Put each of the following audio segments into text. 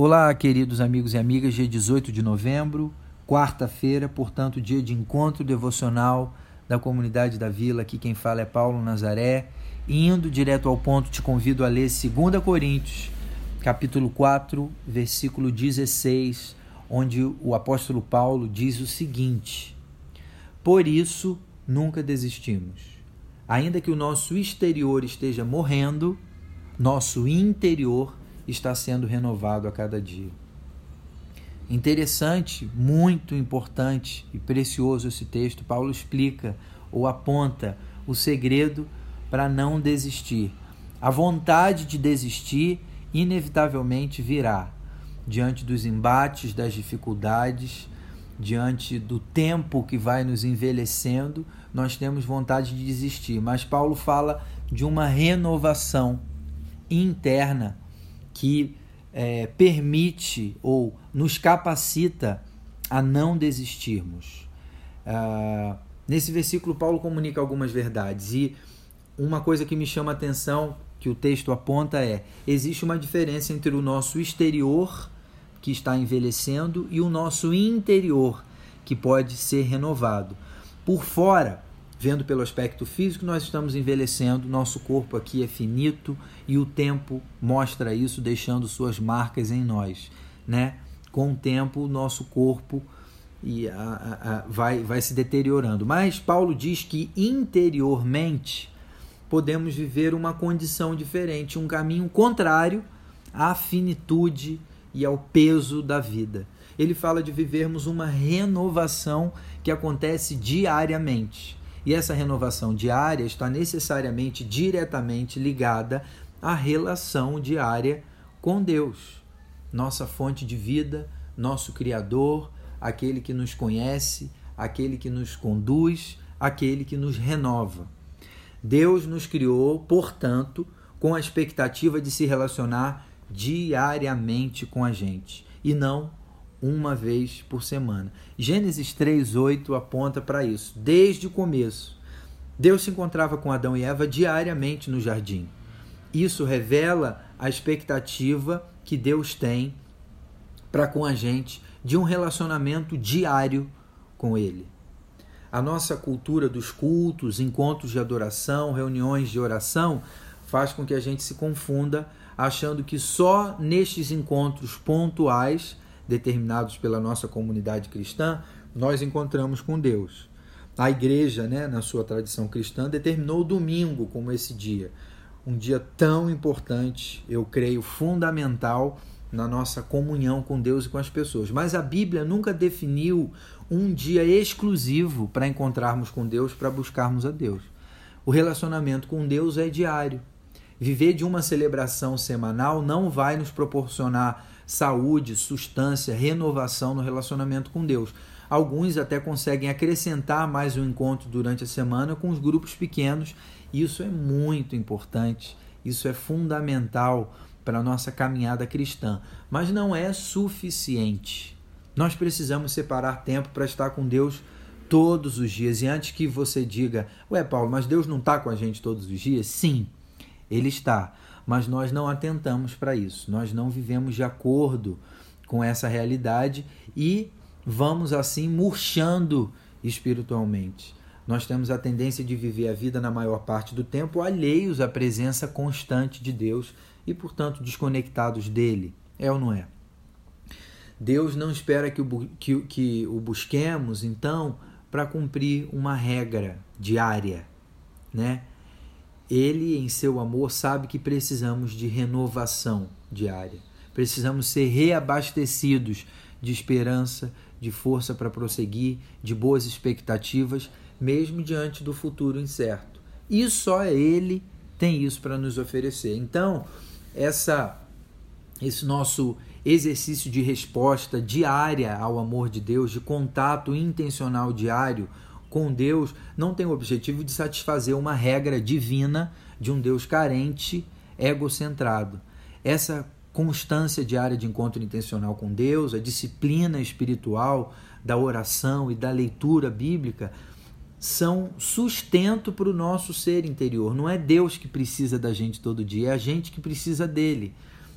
Olá, queridos amigos e amigas, dia 18 de novembro, quarta-feira, portanto, dia de encontro devocional da comunidade da Vila. Aqui quem fala é Paulo Nazaré. Indo direto ao ponto, te convido a ler 2 Coríntios, capítulo 4, versículo 16, onde o apóstolo Paulo diz o seguinte: Por isso nunca desistimos. Ainda que o nosso exterior esteja morrendo, nosso interior está sendo renovado a cada dia. Interessante, muito importante e precioso esse texto. Paulo explica ou aponta o segredo para não desistir. A vontade de desistir inevitavelmente virá diante dos embates, das dificuldades, diante do tempo que vai nos envelhecendo, nós temos vontade de desistir. Mas Paulo fala de uma renovação interna que é, permite ou nos capacita a não desistirmos. Ah, nesse versículo, Paulo comunica algumas verdades e uma coisa que me chama a atenção que o texto aponta é: existe uma diferença entre o nosso exterior, que está envelhecendo, e o nosso interior, que pode ser renovado. Por fora, Vendo pelo aspecto físico, nós estamos envelhecendo, nosso corpo aqui é finito e o tempo mostra isso, deixando suas marcas em nós. Né? Com o tempo, o nosso corpo e a, a, a, vai, vai se deteriorando. Mas Paulo diz que interiormente podemos viver uma condição diferente, um caminho contrário à finitude e ao peso da vida. Ele fala de vivermos uma renovação que acontece diariamente. E essa renovação diária está necessariamente diretamente ligada à relação diária com Deus, nossa fonte de vida, nosso Criador, aquele que nos conhece, aquele que nos conduz, aquele que nos renova. Deus nos criou, portanto, com a expectativa de se relacionar diariamente com a gente e não uma vez por semana. Gênesis 3:8 aponta para isso. Desde o começo, Deus se encontrava com Adão e Eva diariamente no jardim. Isso revela a expectativa que Deus tem para com a gente de um relacionamento diário com ele. A nossa cultura dos cultos, encontros de adoração, reuniões de oração faz com que a gente se confunda achando que só nestes encontros pontuais determinados pela nossa comunidade cristã, nós encontramos com Deus. A igreja, né, na sua tradição cristã, determinou o domingo como esse dia. Um dia tão importante, eu creio, fundamental na nossa comunhão com Deus e com as pessoas. Mas a Bíblia nunca definiu um dia exclusivo para encontrarmos com Deus, para buscarmos a Deus. O relacionamento com Deus é diário. Viver de uma celebração semanal não vai nos proporcionar saúde, sustância, renovação no relacionamento com Deus. Alguns até conseguem acrescentar mais um encontro durante a semana com os grupos pequenos. Isso é muito importante, isso é fundamental para a nossa caminhada cristã, mas não é suficiente. Nós precisamos separar tempo para estar com Deus todos os dias. E antes que você diga, ué, Paulo, mas Deus não está com a gente todos os dias? Sim, Ele está mas nós não atentamos para isso, nós não vivemos de acordo com essa realidade e vamos assim murchando espiritualmente. Nós temos a tendência de viver a vida na maior parte do tempo alheios à presença constante de Deus e, portanto, desconectados dele. É ou não é? Deus não espera que o, que, que o busquemos, então, para cumprir uma regra diária, né? Ele, em seu amor, sabe que precisamos de renovação diária. Precisamos ser reabastecidos de esperança, de força para prosseguir, de boas expectativas, mesmo diante do futuro incerto. E só Ele tem isso para nos oferecer. Então, essa, esse nosso exercício de resposta diária ao amor de Deus, de contato intencional diário com Deus não tem o objetivo de satisfazer uma regra divina de um Deus carente, egocentrado. Essa constância diária de encontro intencional com Deus, a disciplina espiritual da oração e da leitura bíblica são sustento para o nosso ser interior. Não é Deus que precisa da gente todo dia, é a gente que precisa dele.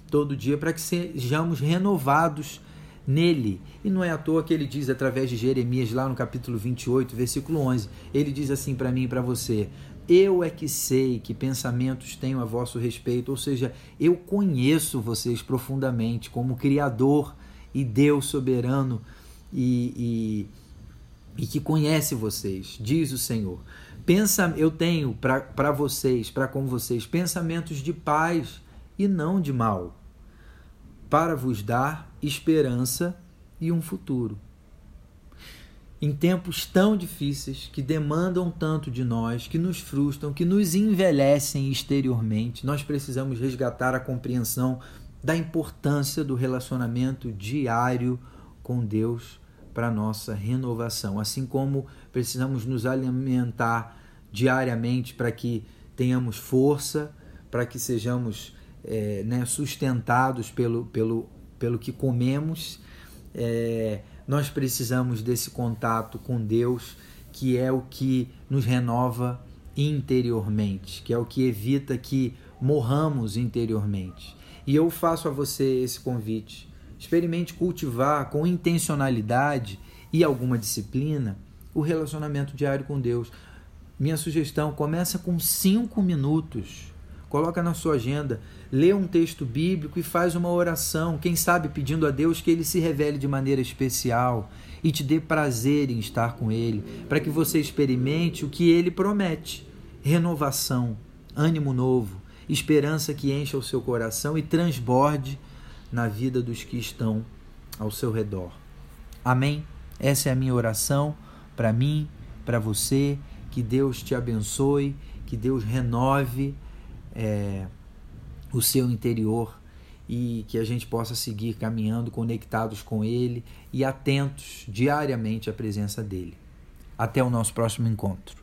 todo dia para que sejamos renovados nele. E não é à toa que ele diz através de Jeremias, lá no capítulo 28, versículo 11: ele diz assim para mim e para você: Eu é que sei que pensamentos tenho a vosso respeito, ou seja, eu conheço vocês profundamente como Criador e Deus soberano e, e, e que conhece vocês, diz o Senhor. Pensa, eu tenho para vocês, para com vocês, pensamentos de paz e não de mal, para vos dar esperança e um futuro. Em tempos tão difíceis, que demandam tanto de nós, que nos frustram, que nos envelhecem exteriormente, nós precisamos resgatar a compreensão da importância do relacionamento diário com Deus para nossa renovação, assim como precisamos nos alimentar diariamente para que tenhamos força, para que sejamos é, né, sustentados pelo, pelo, pelo que comemos. É, nós precisamos desse contato com Deus, que é o que nos renova interiormente, que é o que evita que morramos interiormente. E eu faço a você esse convite. Experimente cultivar com intencionalidade e alguma disciplina o relacionamento diário com Deus. Minha sugestão começa com cinco minutos. Coloca na sua agenda, lê um texto bíblico e faz uma oração, quem sabe pedindo a Deus que ele se revele de maneira especial e te dê prazer em estar com ele, para que você experimente o que ele promete: renovação, ânimo novo, esperança que encha o seu coração e transborde na vida dos que estão ao seu redor. Amém? Essa é a minha oração para mim, para você. Que Deus te abençoe, que Deus renove é, o seu interior e que a gente possa seguir caminhando conectados com Ele e atentos diariamente à presença dele. Até o nosso próximo encontro.